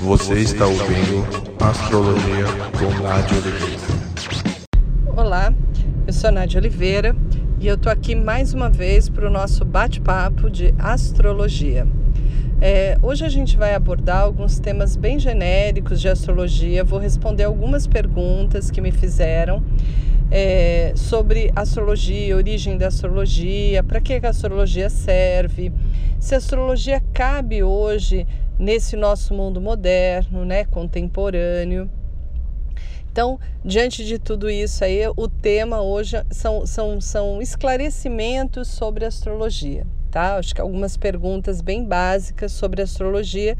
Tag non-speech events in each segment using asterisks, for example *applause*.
Você está ouvindo Astrologia com Nádia Oliveira. Olá, eu sou a Nádia Oliveira e eu tô aqui mais uma vez para o nosso bate-papo de astrologia. É, hoje a gente vai abordar alguns temas bem genéricos de astrologia. Vou responder algumas perguntas que me fizeram é, sobre astrologia, origem da astrologia, para que a astrologia serve, se a astrologia cabe hoje nesse nosso mundo moderno, né, contemporâneo. Então, diante de tudo isso aí, o tema hoje são, são, são esclarecimentos sobre astrologia, tá? Acho que algumas perguntas bem básicas sobre astrologia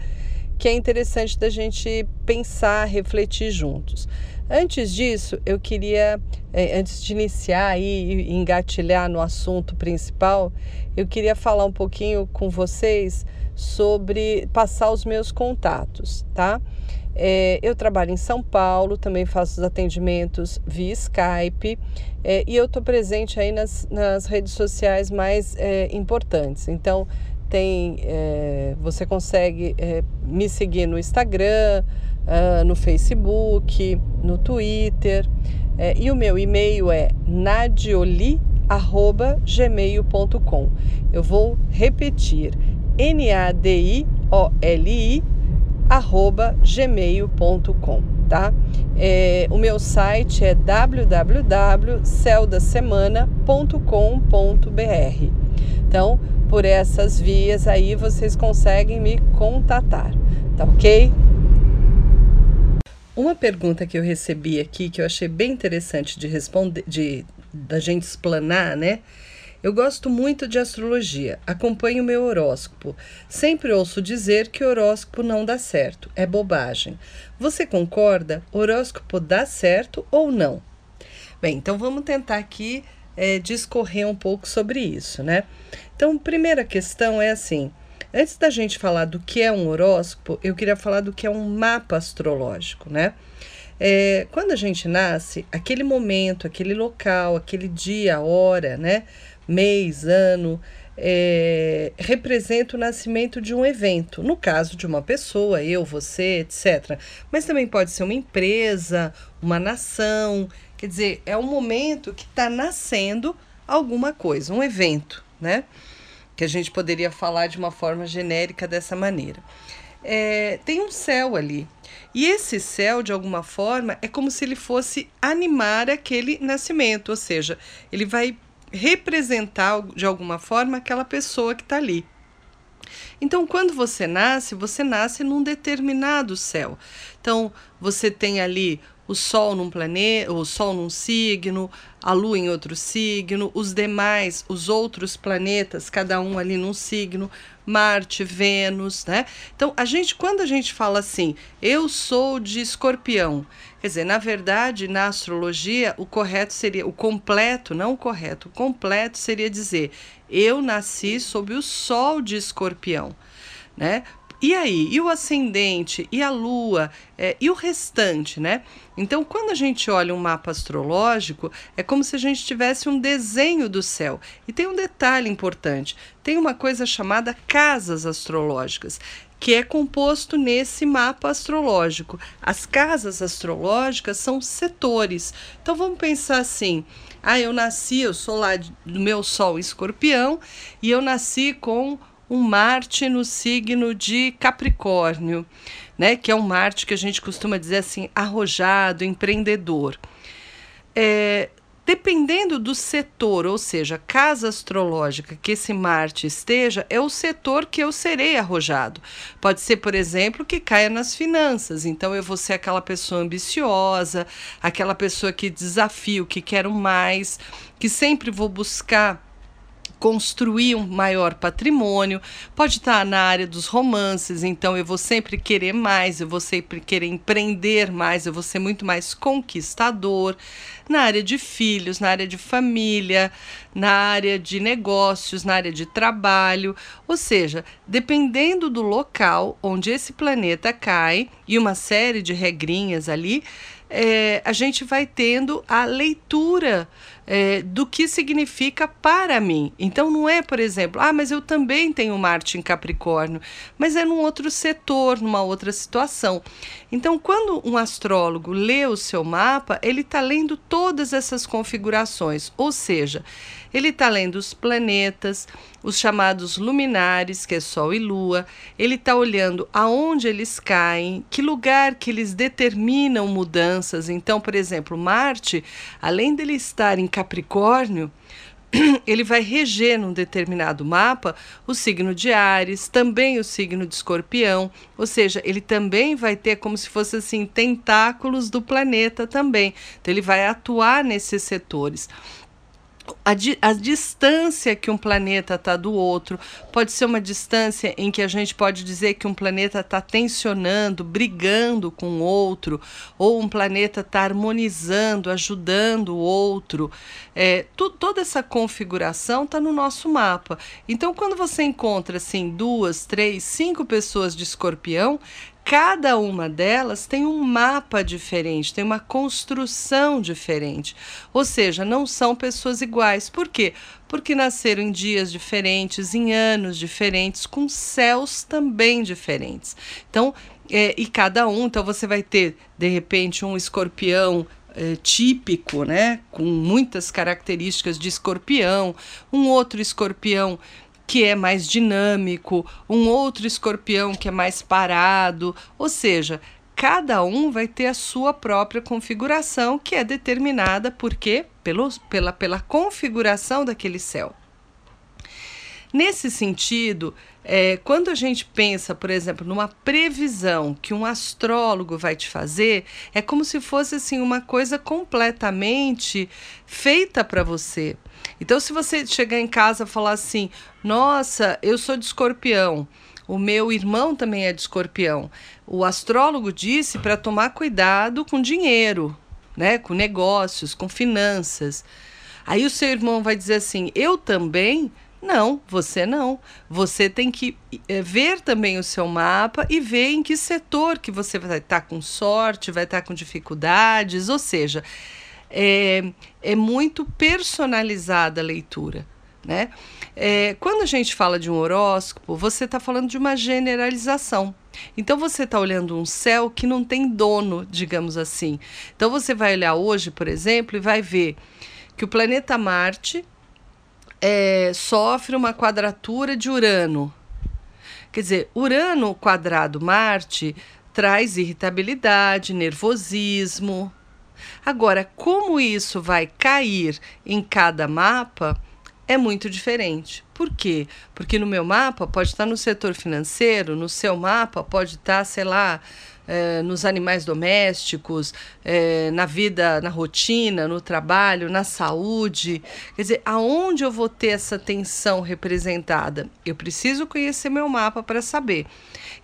que é interessante da gente pensar, refletir juntos. Antes disso, eu queria, é, antes de iniciar e engatilhar no assunto principal, eu queria falar um pouquinho com vocês sobre passar os meus contatos, tá? É, eu trabalho em São Paulo, também faço os atendimentos via Skype é, e eu estou presente aí nas, nas redes sociais mais é, importantes. Então, tem, é, você consegue é, me seguir no Instagram, uh, no Facebook, no Twitter. É, e o meu e-mail é nadioli.gmail.com. Eu vou repetir: N-A-D-I-O-L-I arroba gmail.com, tá? É, o meu site é www.celdasemana.com.br. Então, por essas vias aí vocês conseguem me contatar, tá ok? Uma pergunta que eu recebi aqui que eu achei bem interessante de responder, de da gente explanar, né? Eu gosto muito de astrologia, acompanho meu horóscopo. Sempre ouço dizer que horóscopo não dá certo, é bobagem. Você concorda? Horóscopo dá certo ou não? Bem, então vamos tentar aqui é, discorrer um pouco sobre isso, né? Então, primeira questão é assim: Antes da gente falar do que é um horóscopo, eu queria falar do que é um mapa astrológico, né? É, quando a gente nasce, aquele momento, aquele local, aquele dia, hora, né? Mês, ano, é, representa o nascimento de um evento, no caso de uma pessoa, eu, você, etc. Mas também pode ser uma empresa, uma nação, quer dizer, é um momento que está nascendo alguma coisa, um evento, né? que a gente poderia falar de uma forma genérica dessa maneira. É, tem um céu ali. E esse céu, de alguma forma, é como se ele fosse animar aquele nascimento, ou seja, ele vai representar de alguma forma aquela pessoa que está ali. Então, quando você nasce, você nasce num determinado céu. Então, você tem ali o Sol num planeta, o Sol num signo, a Lua em outro signo, os demais, os outros planetas, cada um ali num signo, Marte, Vênus, né? Então, a gente, quando a gente fala assim, eu sou de escorpião, quer dizer, na verdade, na astrologia, o correto seria, o completo, não o correto, o completo seria dizer, eu nasci sob o Sol de escorpião. Né? E aí, e o ascendente, e a lua, é, e o restante, né? Então, quando a gente olha um mapa astrológico, é como se a gente tivesse um desenho do céu. E tem um detalhe importante: tem uma coisa chamada casas astrológicas que é composto nesse mapa astrológico. As casas astrológicas são setores. Então vamos pensar assim: ah, eu nasci, eu sou lá do meu Sol escorpião e eu nasci com um Marte no signo de Capricórnio, né? Que é um Marte que a gente costuma dizer assim, arrojado, empreendedor. É, dependendo do setor, ou seja, casa astrológica que esse Marte esteja, é o setor que eu serei arrojado. Pode ser, por exemplo, que caia nas finanças. Então eu vou ser aquela pessoa ambiciosa, aquela pessoa que desafio, que quero mais, que sempre vou buscar construir um maior patrimônio, pode estar na área dos romances, então eu vou sempre querer mais, eu vou sempre querer empreender mais, eu vou ser muito mais conquistador. Na área de filhos, na área de família, na área de negócios, na área de trabalho, ou seja, dependendo do local onde esse planeta cai e uma série de regrinhas ali, é, a gente vai tendo a leitura é, do que significa para mim. Então não é, por exemplo, ah, mas eu também tenho Marte em Capricórnio, mas é num outro setor, numa outra situação. Então, quando um astrólogo lê o seu mapa, ele está lendo todas essas configurações, ou seja, ele está lendo os planetas, os chamados luminares, que é Sol e Lua, ele está olhando aonde eles caem, que lugar que eles determinam mudanças. Então, por exemplo, Marte, além dele estar em Capricórnio, *clears throat* ele vai reger num determinado mapa o signo de Ares, também o signo de Escorpião, ou seja, ele também vai ter como se fosse assim tentáculos do planeta também. Então ele vai atuar nesses setores a, di a distância que um planeta está do outro pode ser uma distância em que a gente pode dizer que um planeta está tensionando, brigando com o outro, ou um planeta está harmonizando, ajudando o outro. É, toda essa configuração está no nosso mapa. Então, quando você encontra assim duas, três, cinco pessoas de escorpião, cada uma delas tem um mapa diferente, tem uma construção diferente. Ou seja, não são pessoas iguais. Por quê? Porque nasceram em dias diferentes, em anos diferentes, com céus também diferentes. Então, é, e cada um, então você vai ter, de repente, um escorpião é, típico, né, com muitas características de escorpião, um outro escorpião que é mais dinâmico, um outro escorpião que é mais parado, ou seja, cada um vai ter a sua própria configuração que é determinada por quê? Pelo, pela, pela configuração daquele céu. Nesse sentido, é, quando a gente pensa, por exemplo, numa previsão que um astrólogo vai te fazer, é como se fosse assim uma coisa completamente feita para você. Então, se você chegar em casa e falar assim: Nossa, eu sou de escorpião. O meu irmão também é de escorpião. O astrólogo disse para tomar cuidado com dinheiro, né? com negócios, com finanças. Aí o seu irmão vai dizer assim: Eu também. Não, você não. Você tem que é, ver também o seu mapa e ver em que setor que você vai estar com sorte, vai estar com dificuldades, ou seja, é, é muito personalizada a leitura. Né? É, quando a gente fala de um horóscopo, você está falando de uma generalização. Então você está olhando um céu que não tem dono, digamos assim. Então você vai olhar hoje, por exemplo, e vai ver que o planeta Marte é, sofre uma quadratura de Urano. Quer dizer, Urano quadrado Marte traz irritabilidade, nervosismo, Agora, como isso vai cair em cada mapa é muito diferente. Por quê? Porque no meu mapa pode estar no setor financeiro, no seu mapa pode estar, sei lá, é, nos animais domésticos, é, na vida, na rotina, no trabalho, na saúde. Quer dizer, aonde eu vou ter essa tensão representada? Eu preciso conhecer meu mapa para saber.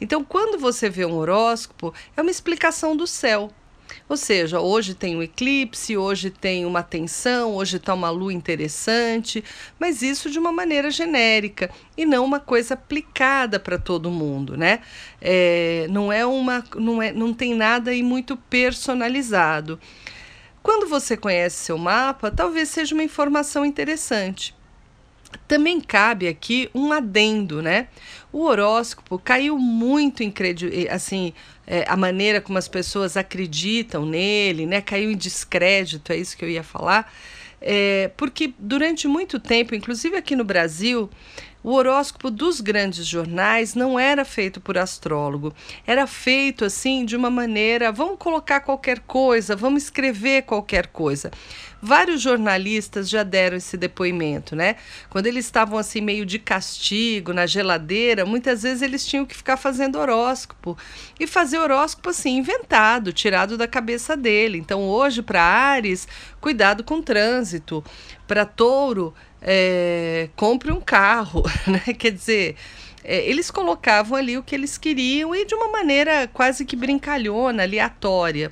Então, quando você vê um horóscopo, é uma explicação do céu. Ou seja, hoje tem um eclipse, hoje tem uma tensão, hoje está uma lua interessante, mas isso de uma maneira genérica e não uma coisa aplicada para todo mundo, né? É, não é uma, não é, não tem nada aí muito personalizado. Quando você conhece seu mapa, talvez seja uma informação interessante. Também cabe aqui um adendo, né? O horóscopo caiu muito em assim, é, a maneira como as pessoas acreditam nele, né? Caiu em descrédito, é isso que eu ia falar. É, porque durante muito tempo, inclusive aqui no Brasil, o horóscopo dos grandes jornais não era feito por astrólogo, era feito assim de uma maneira, vamos colocar qualquer coisa, vamos escrever qualquer coisa. Vários jornalistas já deram esse depoimento, né? Quando eles estavam assim meio de castigo na geladeira, muitas vezes eles tinham que ficar fazendo horóscopo e fazer horóscopo assim inventado, tirado da cabeça dele. Então hoje para Ares, cuidado com o trânsito, para Touro, é, compre um carro, *laughs* né? Quer dizer, é, eles colocavam ali o que eles queriam e de uma maneira quase que brincalhona, aleatória.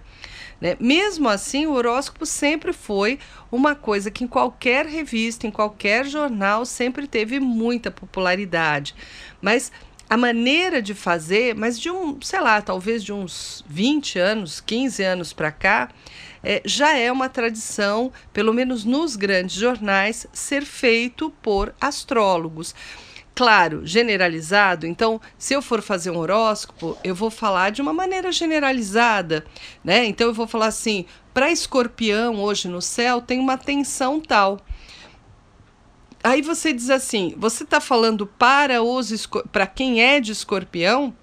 Né? Mesmo assim, o horóscopo sempre foi uma coisa que em qualquer revista, em qualquer jornal, sempre teve muita popularidade. Mas a maneira de fazer, mas de um, sei lá, talvez de uns 20 anos, 15 anos para cá, é, já é uma tradição, pelo menos nos grandes jornais, ser feito por astrólogos. Claro, generalizado, então, se eu for fazer um horóscopo, eu vou falar de uma maneira generalizada, né? Então, eu vou falar assim: para escorpião hoje no céu tem uma tensão tal. Aí você diz assim: você está falando para os para quem é de escorpião?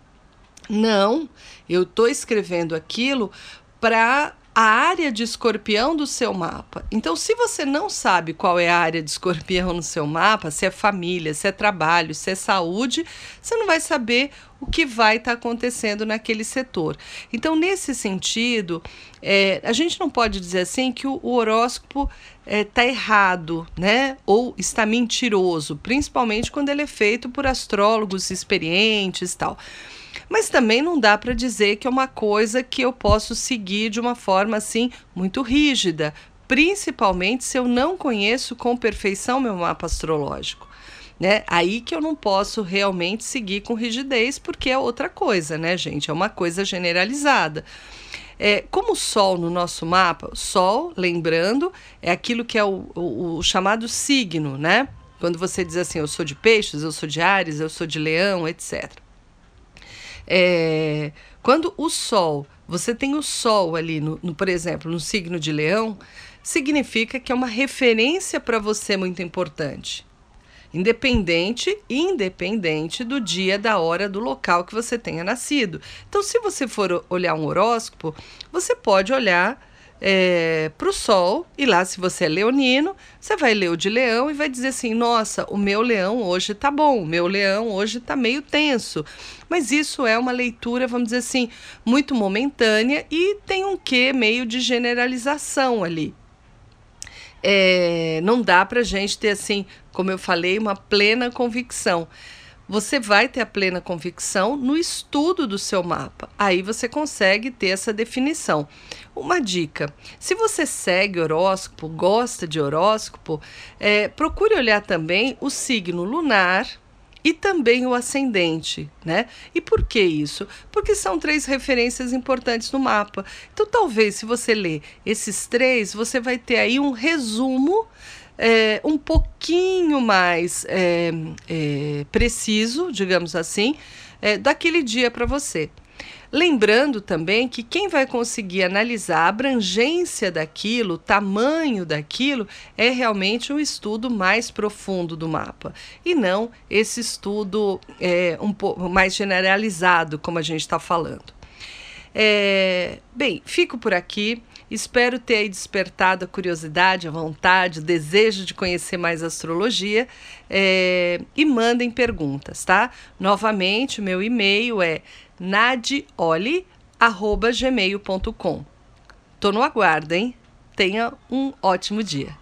Não, eu estou escrevendo aquilo para a área de escorpião do seu mapa. Então, se você não sabe qual é a área de escorpião no seu mapa, se é família, se é trabalho, se é saúde, você não vai saber o que vai estar tá acontecendo naquele setor. Então, nesse sentido, é, a gente não pode dizer assim que o, o horóscopo está é, errado, né? Ou está mentiroso, principalmente quando ele é feito por astrólogos experientes tal. Mas também não dá para dizer que é uma coisa que eu posso seguir de uma forma assim muito rígida, principalmente se eu não conheço com perfeição meu mapa astrológico. Né? Aí que eu não posso realmente seguir com rigidez, porque é outra coisa, né, gente? É uma coisa generalizada. É, como o Sol no nosso mapa, Sol, lembrando, é aquilo que é o, o, o chamado signo, né? Quando você diz assim, eu sou de peixes, eu sou de Ares, eu sou de leão, etc. É, quando o Sol, você tem o Sol ali, no, no, por exemplo, no signo de Leão, significa que é uma referência para você muito importante. Independente, independente do dia, da hora, do local que você tenha nascido. Então, se você for olhar um horóscopo, você pode olhar é, para o Sol, e lá, se você é leonino, você vai ler o de leão e vai dizer assim: nossa, o meu leão hoje tá bom, o meu leão hoje tá meio tenso. Mas isso é uma leitura, vamos dizer assim, muito momentânea e tem um quê meio de generalização ali. É, não dá para gente ter, assim, como eu falei, uma plena convicção você vai ter a plena convicção no estudo do seu mapa. Aí você consegue ter essa definição. Uma dica: se você segue horóscopo, gosta de horóscopo, é, procure olhar também o signo lunar e também o ascendente, né? E por que isso? Porque são três referências importantes no mapa. Então, talvez se você ler esses três, você vai ter aí um resumo é, um pouquinho mais é, é, preciso, digamos assim, é, daquele dia para você. Lembrando também que quem vai conseguir analisar a abrangência daquilo, o tamanho daquilo, é realmente um estudo mais profundo do mapa e não esse estudo é, um pouco mais generalizado, como a gente está falando. É, bem, fico por aqui. Espero ter aí despertado a curiosidade, a vontade, o desejo de conhecer mais astrologia é, e mandem perguntas, tá? Novamente, o meu e-mail é nadioli.gmail.com. Tô no aguardo, hein? Tenha um ótimo dia.